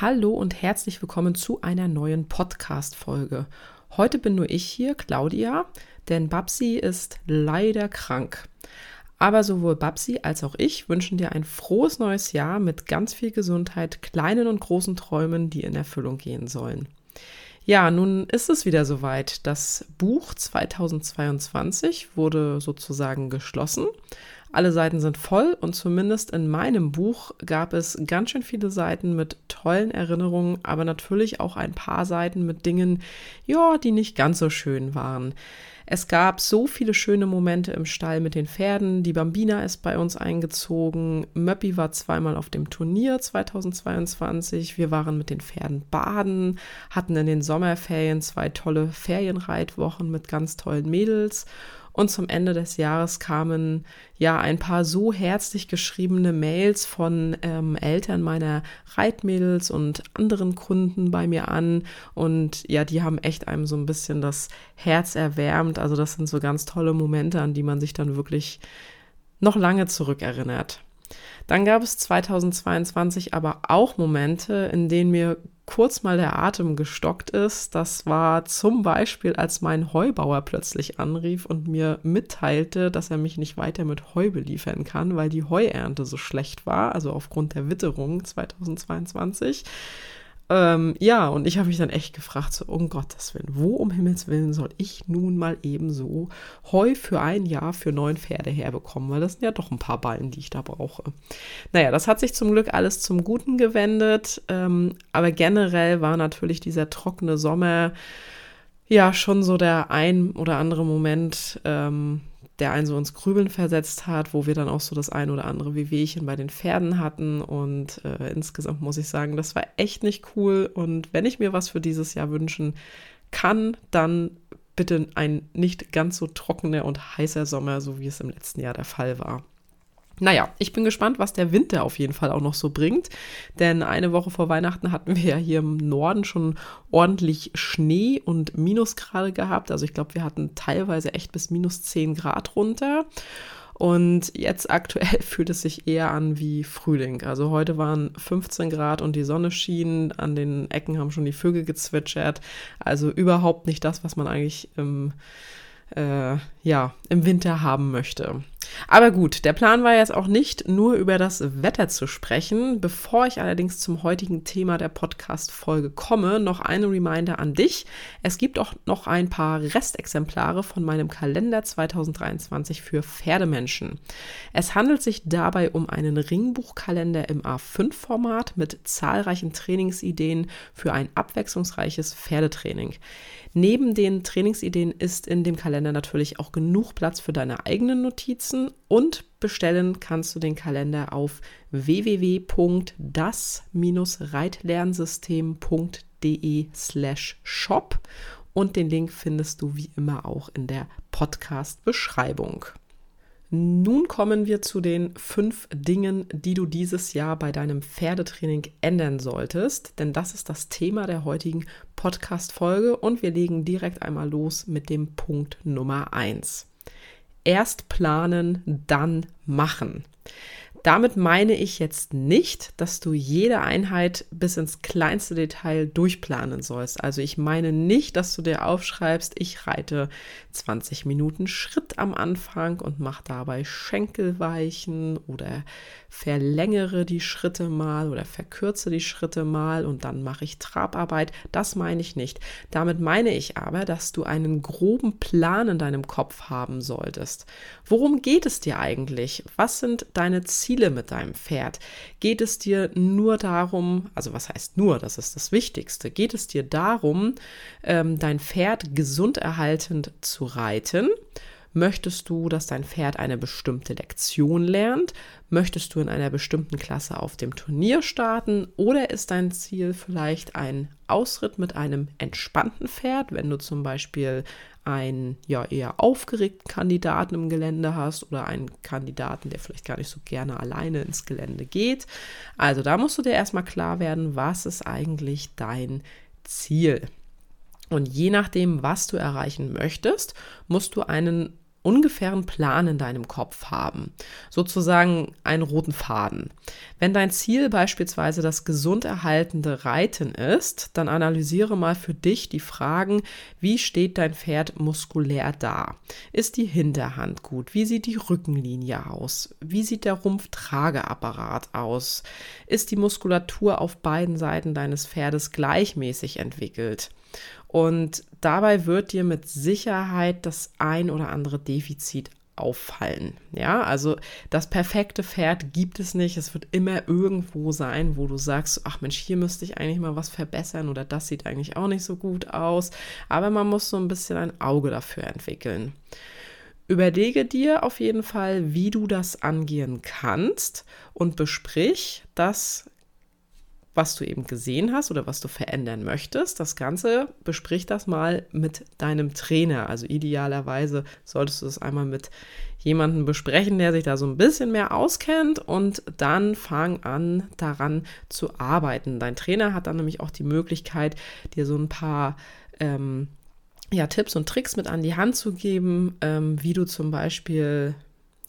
Hallo und herzlich willkommen zu einer neuen Podcast-Folge. Heute bin nur ich hier, Claudia, denn Babsi ist leider krank. Aber sowohl Babsi als auch ich wünschen dir ein frohes neues Jahr mit ganz viel Gesundheit, kleinen und großen Träumen, die in Erfüllung gehen sollen. Ja, nun ist es wieder soweit. Das Buch 2022 wurde sozusagen geschlossen. Alle Seiten sind voll und zumindest in meinem Buch gab es ganz schön viele Seiten mit tollen Erinnerungen, aber natürlich auch ein paar Seiten mit Dingen, ja, die nicht ganz so schön waren. Es gab so viele schöne Momente im Stall mit den Pferden. Die Bambina ist bei uns eingezogen. Möppi war zweimal auf dem Turnier 2022. Wir waren mit den Pferden baden, hatten in den Sommerferien zwei tolle Ferienreitwochen mit ganz tollen Mädels. Und zum Ende des Jahres kamen ja ein paar so herzlich geschriebene Mails von ähm, Eltern meiner Reitmädels und anderen Kunden bei mir an. Und ja, die haben echt einem so ein bisschen das Herz erwärmt. Also das sind so ganz tolle Momente, an die man sich dann wirklich noch lange zurückerinnert. Dann gab es 2022 aber auch Momente, in denen mir kurz mal der Atem gestockt ist. Das war zum Beispiel, als mein Heubauer plötzlich anrief und mir mitteilte, dass er mich nicht weiter mit Heu beliefern kann, weil die Heuernte so schlecht war, also aufgrund der Witterung 2022. Ähm, ja, und ich habe mich dann echt gefragt, so, um Gottes Willen, wo um Himmels Willen soll ich nun mal eben so Heu für ein Jahr für neun Pferde herbekommen? Weil das sind ja doch ein paar Ballen, die ich da brauche. Naja, das hat sich zum Glück alles zum Guten gewendet. Ähm, aber generell war natürlich dieser trockene Sommer ja schon so der ein oder andere Moment, ähm, der einen so ins Grübeln versetzt hat, wo wir dann auch so das ein oder andere Wehwehchen bei den Pferden hatten. Und äh, insgesamt muss ich sagen, das war echt nicht cool. Und wenn ich mir was für dieses Jahr wünschen kann, dann bitte ein nicht ganz so trockener und heißer Sommer, so wie es im letzten Jahr der Fall war. Naja, ich bin gespannt, was der Winter auf jeden Fall auch noch so bringt. Denn eine Woche vor Weihnachten hatten wir ja hier im Norden schon ordentlich Schnee und Minusgrade gehabt. Also ich glaube, wir hatten teilweise echt bis minus 10 Grad runter. Und jetzt aktuell fühlt es sich eher an wie Frühling. Also heute waren 15 Grad und die Sonne schien. An den Ecken haben schon die Vögel gezwitschert. Also überhaupt nicht das, was man eigentlich im, äh, ja, im Winter haben möchte. Aber gut, der Plan war jetzt auch nicht nur über das Wetter zu sprechen. Bevor ich allerdings zum heutigen Thema der Podcast-Folge komme, noch eine Reminder an dich. Es gibt auch noch ein paar Restexemplare von meinem Kalender 2023 für Pferdemenschen. Es handelt sich dabei um einen Ringbuchkalender im A5-Format mit zahlreichen Trainingsideen für ein abwechslungsreiches Pferdetraining. Neben den Trainingsideen ist in dem Kalender natürlich auch genug Platz für deine eigenen Notizen und bestellen kannst du den Kalender auf www.das-reitlernsystem.de slash shop und den Link findest du wie immer auch in der Podcast-Beschreibung. Nun kommen wir zu den fünf Dingen, die du dieses Jahr bei deinem Pferdetraining ändern solltest, denn das ist das Thema der heutigen Podcast-Folge und wir legen direkt einmal los mit dem Punkt Nummer eins. Erst planen, dann machen. Damit meine ich jetzt nicht, dass du jede Einheit bis ins kleinste Detail durchplanen sollst. Also ich meine nicht, dass du dir aufschreibst, ich reite 20 Minuten Schritt am Anfang und mache dabei Schenkelweichen oder verlängere die Schritte mal oder verkürze die Schritte mal und dann mache ich Trabarbeit. Das meine ich nicht. Damit meine ich aber, dass du einen groben Plan in deinem Kopf haben solltest. Worum geht es dir eigentlich? Was sind deine Ziele? Ziele mit deinem Pferd? Geht es dir nur darum, also was heißt nur, das ist das Wichtigste, geht es dir darum, ähm, dein Pferd gesund erhaltend zu reiten? Möchtest du, dass dein Pferd eine bestimmte Lektion lernt? Möchtest du in einer bestimmten Klasse auf dem Turnier starten? Oder ist dein Ziel vielleicht ein Ausritt mit einem entspannten Pferd, wenn du zum Beispiel einen ja eher aufgeregten Kandidaten im Gelände hast oder einen Kandidaten, der vielleicht gar nicht so gerne alleine ins Gelände geht. Also da musst du dir erstmal klar werden, was ist eigentlich dein Ziel. Und je nachdem, was du erreichen möchtest, musst du einen ungefähren Plan in deinem Kopf haben, sozusagen einen roten Faden. Wenn dein Ziel beispielsweise das gesund erhaltende Reiten ist, dann analysiere mal für dich die Fragen, wie steht dein Pferd muskulär da? Ist die Hinterhand gut? Wie sieht die Rückenlinie aus? Wie sieht der Rumpftrageapparat aus? Ist die Muskulatur auf beiden Seiten deines Pferdes gleichmäßig entwickelt? Und dabei wird dir mit Sicherheit das ein oder andere Defizit auffallen. Ja, also das perfekte Pferd gibt es nicht. Es wird immer irgendwo sein, wo du sagst, ach Mensch, hier müsste ich eigentlich mal was verbessern oder das sieht eigentlich auch nicht so gut aus. Aber man muss so ein bisschen ein Auge dafür entwickeln. Überlege dir auf jeden Fall, wie du das angehen kannst und besprich das was du eben gesehen hast oder was du verändern möchtest. Das Ganze besprich das mal mit deinem Trainer. Also idealerweise solltest du es einmal mit jemandem besprechen, der sich da so ein bisschen mehr auskennt und dann fang an, daran zu arbeiten. Dein Trainer hat dann nämlich auch die Möglichkeit, dir so ein paar ähm, ja, Tipps und Tricks mit an die Hand zu geben, ähm, wie du zum Beispiel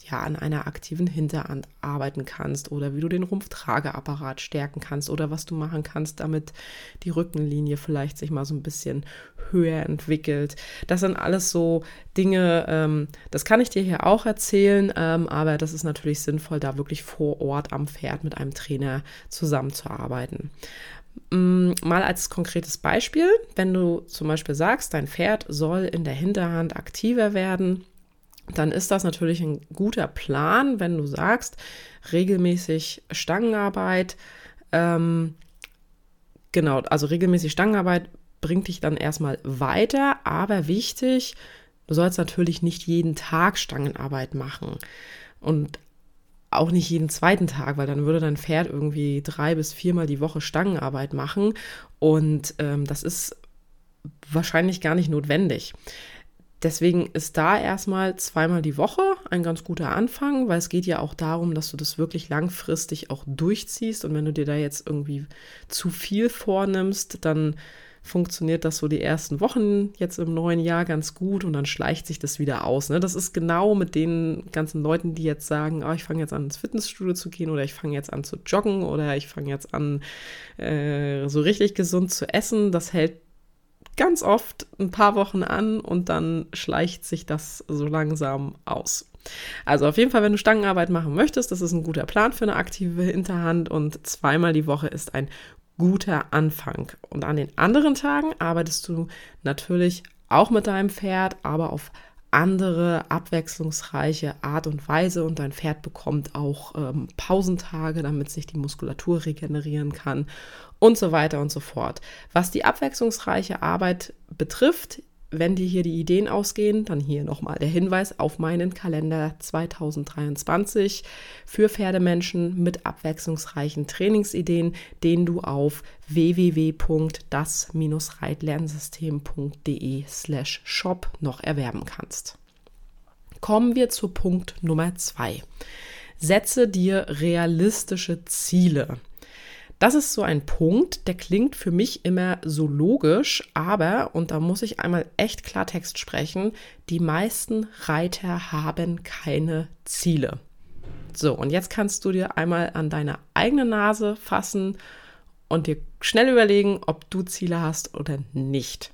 ja, an einer aktiven Hinterhand arbeiten kannst oder wie du den Rumpftrageapparat stärken kannst oder was du machen kannst, damit die Rückenlinie vielleicht sich mal so ein bisschen höher entwickelt. Das sind alles so Dinge, ähm, das kann ich dir hier auch erzählen, ähm, aber das ist natürlich sinnvoll, da wirklich vor Ort am Pferd mit einem Trainer zusammenzuarbeiten. Mm, mal als konkretes Beispiel, wenn du zum Beispiel sagst, dein Pferd soll in der Hinterhand aktiver werden, dann ist das natürlich ein guter Plan, wenn du sagst, regelmäßig Stangenarbeit. Ähm, genau, also regelmäßig Stangenarbeit bringt dich dann erstmal weiter, aber wichtig, du sollst natürlich nicht jeden Tag Stangenarbeit machen und auch nicht jeden zweiten Tag, weil dann würde dein Pferd irgendwie drei bis viermal die Woche Stangenarbeit machen und ähm, das ist wahrscheinlich gar nicht notwendig. Deswegen ist da erstmal zweimal die Woche ein ganz guter Anfang, weil es geht ja auch darum, dass du das wirklich langfristig auch durchziehst. Und wenn du dir da jetzt irgendwie zu viel vornimmst, dann funktioniert das so die ersten Wochen jetzt im neuen Jahr ganz gut und dann schleicht sich das wieder aus. Ne? Das ist genau mit den ganzen Leuten, die jetzt sagen, oh, ich fange jetzt an ins Fitnessstudio zu gehen oder ich fange jetzt an zu joggen oder ich fange jetzt an äh, so richtig gesund zu essen. Das hält ganz oft ein paar Wochen an und dann schleicht sich das so langsam aus. Also auf jeden Fall, wenn du Stangenarbeit machen möchtest, das ist ein guter Plan für eine aktive Hinterhand und zweimal die Woche ist ein guter Anfang. Und an den anderen Tagen arbeitest du natürlich auch mit deinem Pferd, aber auf andere abwechslungsreiche Art und Weise und dein Pferd bekommt auch ähm, Pausentage, damit sich die Muskulatur regenerieren kann und so weiter und so fort. Was die abwechslungsreiche Arbeit betrifft, wenn dir hier die Ideen ausgehen, dann hier nochmal der Hinweis auf meinen Kalender 2023 für Pferdemenschen mit abwechslungsreichen Trainingsideen, den du auf www.das-reitlernsystem.de slash shop noch erwerben kannst. Kommen wir zu Punkt Nummer zwei. Setze dir realistische Ziele. Das ist so ein Punkt, der klingt für mich immer so logisch, aber, und da muss ich einmal echt Klartext sprechen, die meisten Reiter haben keine Ziele. So, und jetzt kannst du dir einmal an deine eigene Nase fassen und dir schnell überlegen, ob du Ziele hast oder nicht.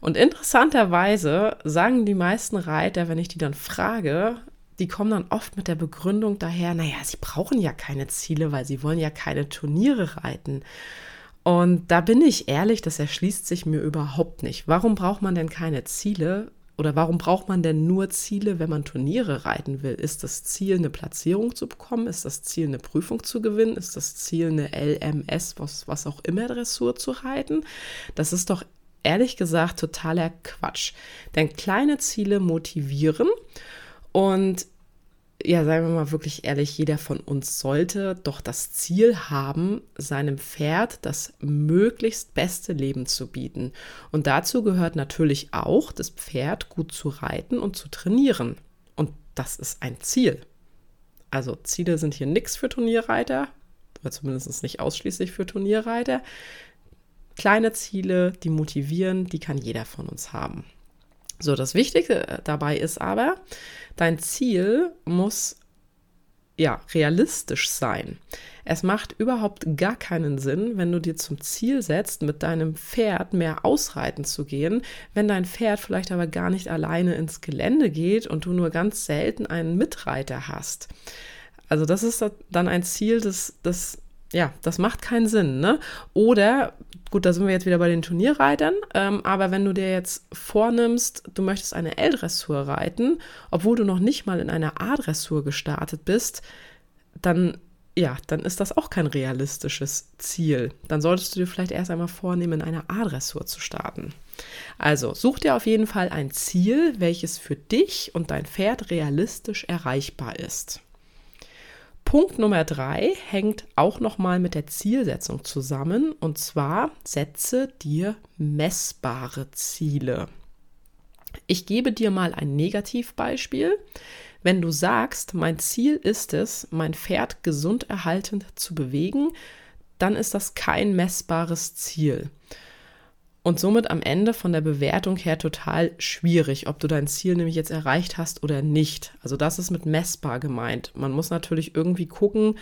Und interessanterweise sagen die meisten Reiter, wenn ich die dann frage, die kommen dann oft mit der Begründung daher, naja, sie brauchen ja keine Ziele, weil sie wollen ja keine Turniere reiten. Und da bin ich ehrlich, das erschließt sich mir überhaupt nicht. Warum braucht man denn keine Ziele? Oder warum braucht man denn nur Ziele, wenn man Turniere reiten will? Ist das Ziel, eine Platzierung zu bekommen? Ist das Ziel, eine Prüfung zu gewinnen? Ist das Ziel, eine LMS, was, was auch immer Dressur zu reiten? Das ist doch ehrlich gesagt totaler Quatsch. Denn kleine Ziele motivieren und ja, seien wir mal wirklich ehrlich, jeder von uns sollte doch das Ziel haben, seinem Pferd das möglichst beste Leben zu bieten. Und dazu gehört natürlich auch, das Pferd gut zu reiten und zu trainieren. Und das ist ein Ziel. Also Ziele sind hier nichts für Turnierreiter, oder zumindest nicht ausschließlich für Turnierreiter. Kleine Ziele, die motivieren, die kann jeder von uns haben. So, das Wichtige dabei ist aber, dein Ziel muss ja realistisch sein. Es macht überhaupt gar keinen Sinn, wenn du dir zum Ziel setzt, mit deinem Pferd mehr ausreiten zu gehen, wenn dein Pferd vielleicht aber gar nicht alleine ins Gelände geht und du nur ganz selten einen Mitreiter hast. Also das ist dann ein Ziel, das, das ja, das macht keinen Sinn, ne? Oder, gut, da sind wir jetzt wieder bei den Turnierreitern, ähm, aber wenn du dir jetzt vornimmst, du möchtest eine L-Dressur reiten, obwohl du noch nicht mal in einer A-Dressur gestartet bist, dann, ja, dann ist das auch kein realistisches Ziel. Dann solltest du dir vielleicht erst einmal vornehmen, in einer A-Dressur zu starten. Also, such dir auf jeden Fall ein Ziel, welches für dich und dein Pferd realistisch erreichbar ist. Punkt Nummer drei hängt auch nochmal mit der Zielsetzung zusammen und zwar setze dir messbare Ziele. Ich gebe dir mal ein Negativbeispiel. Wenn du sagst, mein Ziel ist es, mein Pferd gesund erhaltend zu bewegen, dann ist das kein messbares Ziel und somit am Ende von der Bewertung her total schwierig, ob du dein Ziel nämlich jetzt erreicht hast oder nicht. Also das ist mit messbar gemeint. Man muss natürlich irgendwie gucken,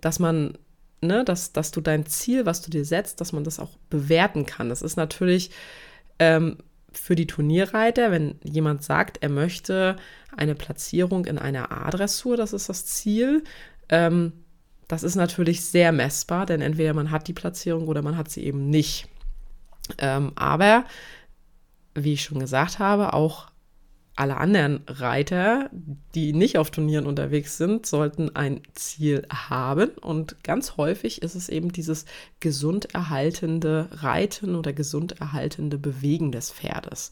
dass man, ne, dass, dass du dein Ziel, was du dir setzt, dass man das auch bewerten kann. Das ist natürlich ähm, für die Turnierreiter, wenn jemand sagt, er möchte eine Platzierung in einer A-Dressur, das ist das Ziel. Ähm, das ist natürlich sehr messbar, denn entweder man hat die Platzierung oder man hat sie eben nicht. Ähm, aber, wie ich schon gesagt habe, auch alle anderen Reiter, die nicht auf Turnieren unterwegs sind, sollten ein Ziel haben. Und ganz häufig ist es eben dieses gesund erhaltende Reiten oder gesund erhaltende Bewegen des Pferdes.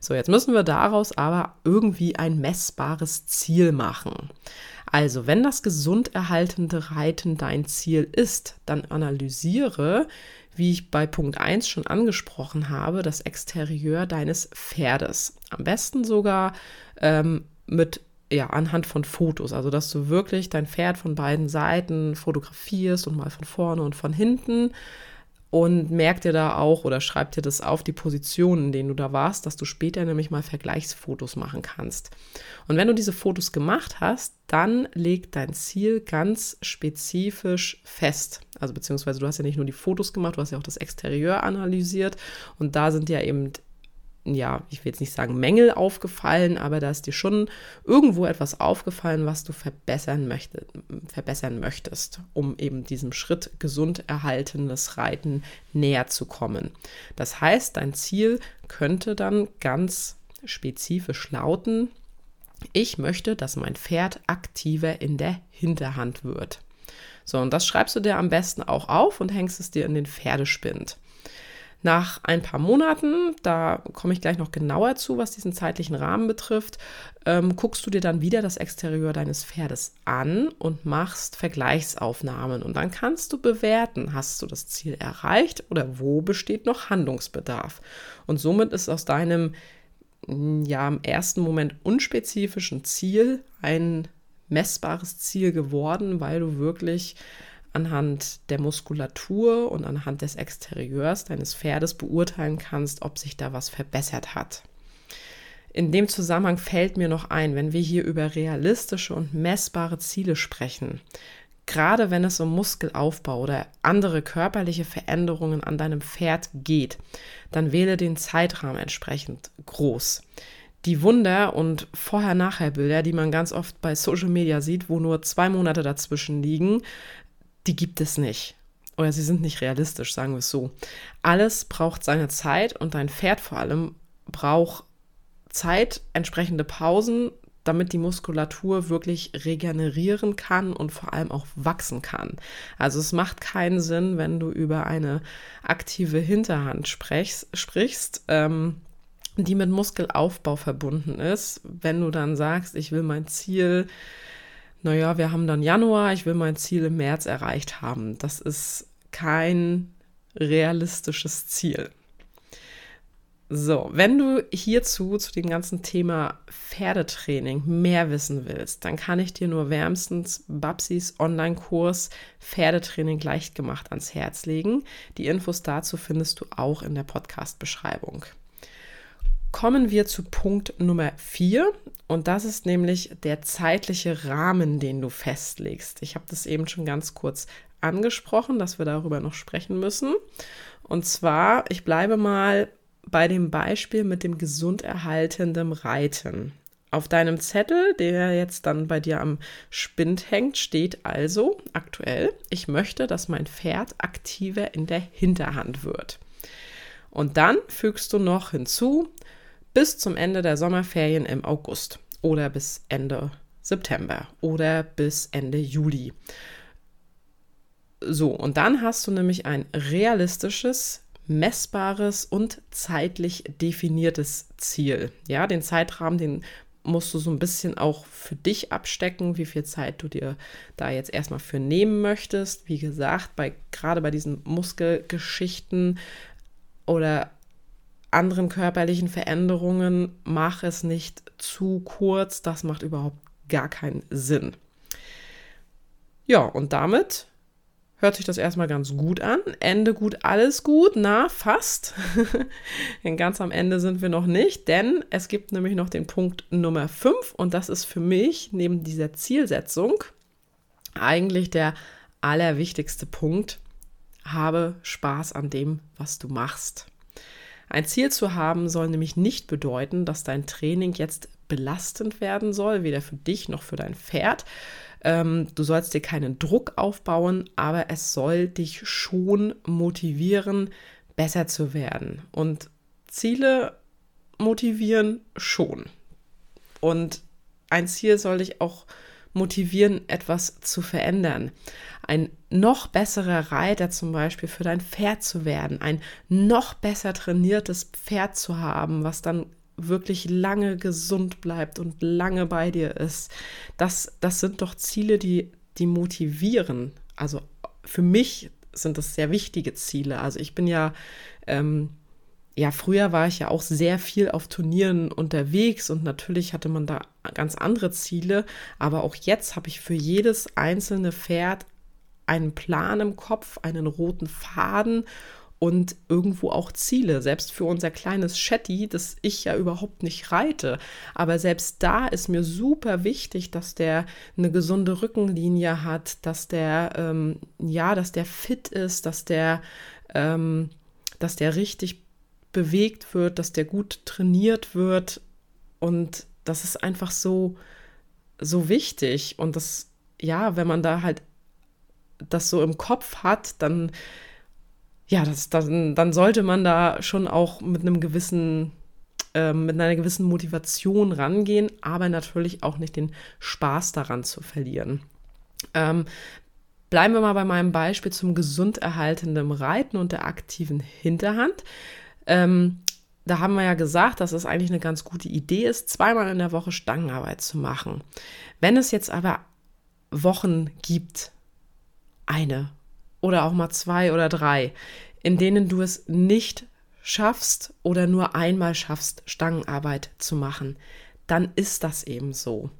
So, jetzt müssen wir daraus aber irgendwie ein messbares Ziel machen. Also, wenn das gesund erhaltende Reiten dein Ziel ist, dann analysiere, wie ich bei Punkt 1 schon angesprochen habe, das Exterieur deines Pferdes. Am besten sogar ähm, mit ja, anhand von Fotos, also dass du wirklich dein Pferd von beiden Seiten fotografierst und mal von vorne und von hinten und merk dir da auch oder schreib dir das auf die Positionen, in denen du da warst, dass du später nämlich mal Vergleichsfotos machen kannst. Und wenn du diese Fotos gemacht hast, dann leg dein Ziel ganz spezifisch fest. Also beziehungsweise du hast ja nicht nur die Fotos gemacht, du hast ja auch das Exterieur analysiert und da sind ja eben ja, ich will jetzt nicht sagen Mängel aufgefallen, aber da ist dir schon irgendwo etwas aufgefallen, was du verbessern, möchte, verbessern möchtest, um eben diesem Schritt gesund erhaltenes Reiten näher zu kommen. Das heißt, dein Ziel könnte dann ganz spezifisch lauten, ich möchte, dass mein Pferd aktiver in der Hinterhand wird. So, und das schreibst du dir am besten auch auf und hängst es dir in den Pferdespind. Nach ein paar Monaten, da komme ich gleich noch genauer zu, was diesen zeitlichen Rahmen betrifft, ähm, guckst du dir dann wieder das Exterieur deines Pferdes an und machst Vergleichsaufnahmen. Und dann kannst du bewerten, hast du das Ziel erreicht oder wo besteht noch Handlungsbedarf. Und somit ist aus deinem ja im ersten Moment unspezifischen Ziel ein messbares Ziel geworden, weil du wirklich anhand der Muskulatur und anhand des Exterieurs deines Pferdes beurteilen kannst, ob sich da was verbessert hat. In dem Zusammenhang fällt mir noch ein, wenn wir hier über realistische und messbare Ziele sprechen, gerade wenn es um Muskelaufbau oder andere körperliche Veränderungen an deinem Pferd geht, dann wähle den Zeitrahmen entsprechend groß. Die Wunder- und Vorher-Nachher-Bilder, die man ganz oft bei Social Media sieht, wo nur zwei Monate dazwischen liegen, die gibt es nicht. Oder sie sind nicht realistisch, sagen wir es so. Alles braucht seine Zeit und dein Pferd vor allem braucht Zeit, entsprechende Pausen, damit die Muskulatur wirklich regenerieren kann und vor allem auch wachsen kann. Also es macht keinen Sinn, wenn du über eine aktive Hinterhand sprechst, sprichst, ähm, die mit Muskelaufbau verbunden ist, wenn du dann sagst, ich will mein Ziel naja, wir haben dann Januar, ich will mein Ziel im März erreicht haben. Das ist kein realistisches Ziel. So, wenn du hierzu zu dem ganzen Thema Pferdetraining mehr wissen willst, dann kann ich dir nur wärmstens Babsis Online-Kurs Pferdetraining leicht gemacht ans Herz legen. Die Infos dazu findest du auch in der Podcast-Beschreibung. kommen wir zu Punkt Nummer 4 und das ist nämlich der zeitliche Rahmen, den du festlegst. Ich habe das eben schon ganz kurz angesprochen, dass wir darüber noch sprechen müssen. Und zwar, ich bleibe mal bei dem Beispiel mit dem gesunderhaltenden Reiten. Auf deinem Zettel, der jetzt dann bei dir am Spind hängt, steht also aktuell, ich möchte, dass mein Pferd aktiver in der Hinterhand wird. Und dann fügst du noch hinzu, bis zum Ende der Sommerferien im August oder bis Ende September oder bis Ende Juli. So, und dann hast du nämlich ein realistisches, messbares und zeitlich definiertes Ziel. Ja, den Zeitrahmen, den musst du so ein bisschen auch für dich abstecken, wie viel Zeit du dir da jetzt erstmal für nehmen möchtest. Wie gesagt, bei, gerade bei diesen Muskelgeschichten oder anderen körperlichen Veränderungen, mach es nicht zu kurz. Das macht überhaupt gar keinen Sinn. Ja, und damit hört sich das erstmal ganz gut an. Ende gut, alles gut. Na, fast. denn ganz am Ende sind wir noch nicht, denn es gibt nämlich noch den Punkt Nummer 5 und das ist für mich neben dieser Zielsetzung eigentlich der allerwichtigste Punkt. Habe Spaß an dem, was du machst. Ein Ziel zu haben soll nämlich nicht bedeuten, dass dein Training jetzt belastend werden soll, weder für dich noch für dein Pferd, ähm, du sollst dir keinen Druck aufbauen, aber es soll dich schon motivieren, besser zu werden. Und Ziele motivieren schon. Und ein Ziel soll dich auch motivieren, etwas zu verändern. Ein noch besserer Reiter zum Beispiel für dein Pferd zu werden, ein noch besser trainiertes Pferd zu haben, was dann wirklich lange gesund bleibt und lange bei dir ist. Das, das sind doch Ziele, die, die motivieren. Also für mich sind das sehr wichtige Ziele. Also ich bin ja, ähm, ja, früher war ich ja auch sehr viel auf Turnieren unterwegs und natürlich hatte man da ganz andere Ziele. Aber auch jetzt habe ich für jedes einzelne Pferd einen Plan im Kopf, einen roten Faden und irgendwo auch Ziele. Selbst für unser kleines Shetty, das ich ja überhaupt nicht reite. Aber selbst da ist mir super wichtig, dass der eine gesunde Rückenlinie hat, dass der, ähm, ja, dass der fit ist, dass der, ähm, dass der richtig bewegt wird, dass der gut trainiert wird. Und das ist einfach so, so wichtig. Und das, ja, wenn man da halt das so im Kopf hat, dann ja, das, dann, dann sollte man da schon auch mit einem gewissen, äh, mit einer gewissen Motivation rangehen, aber natürlich auch nicht den Spaß daran zu verlieren. Ähm, bleiben wir mal bei meinem Beispiel zum gesund erhaltenden Reiten und der aktiven Hinterhand. Ähm, da haben wir ja gesagt, dass es eigentlich eine ganz gute Idee ist, zweimal in der Woche Stangenarbeit zu machen. Wenn es jetzt aber Wochen gibt, eine oder auch mal zwei oder drei, in denen du es nicht schaffst oder nur einmal schaffst, Stangenarbeit zu machen, dann ist das eben so.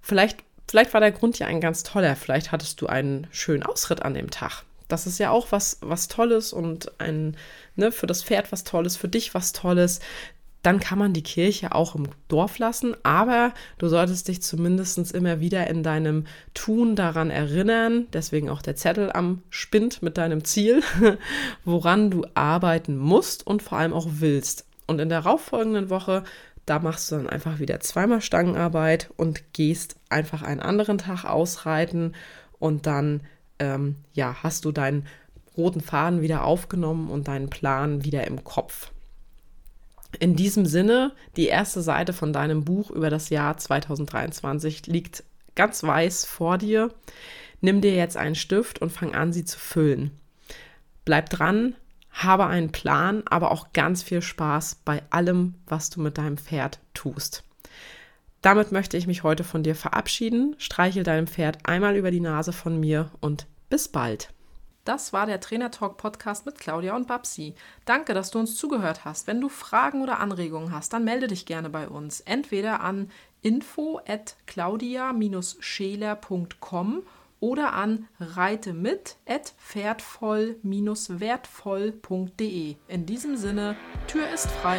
Vielleicht, vielleicht war der Grund ja ein ganz toller. Vielleicht hattest du einen schönen Ausritt an dem Tag. Das ist ja auch was, was Tolles und ein, ne, für das Pferd was Tolles, für dich was Tolles dann kann man die Kirche auch im Dorf lassen, aber du solltest dich zumindest immer wieder in deinem Tun daran erinnern, deswegen auch der Zettel am Spind mit deinem Ziel, woran du arbeiten musst und vor allem auch willst. Und in der darauffolgenden Woche, da machst du dann einfach wieder zweimal Stangenarbeit und gehst einfach einen anderen Tag ausreiten und dann, ähm, ja, hast du deinen roten Faden wieder aufgenommen und deinen Plan wieder im Kopf. In diesem Sinne, die erste Seite von deinem Buch über das Jahr 2023 liegt ganz weiß vor dir. Nimm dir jetzt einen Stift und fang an, sie zu füllen. Bleib dran, habe einen Plan, aber auch ganz viel Spaß bei allem, was du mit deinem Pferd tust. Damit möchte ich mich heute von dir verabschieden. Streichel deinem Pferd einmal über die Nase von mir und bis bald. Das war der Trainer Talk Podcast mit Claudia und Babsi. Danke, dass du uns zugehört hast. Wenn du Fragen oder Anregungen hast, dann melde dich gerne bei uns. Entweder an info at claudia-scheler.com oder an reite mit at pferdvoll-wertvoll.de. In diesem Sinne, Tür ist frei.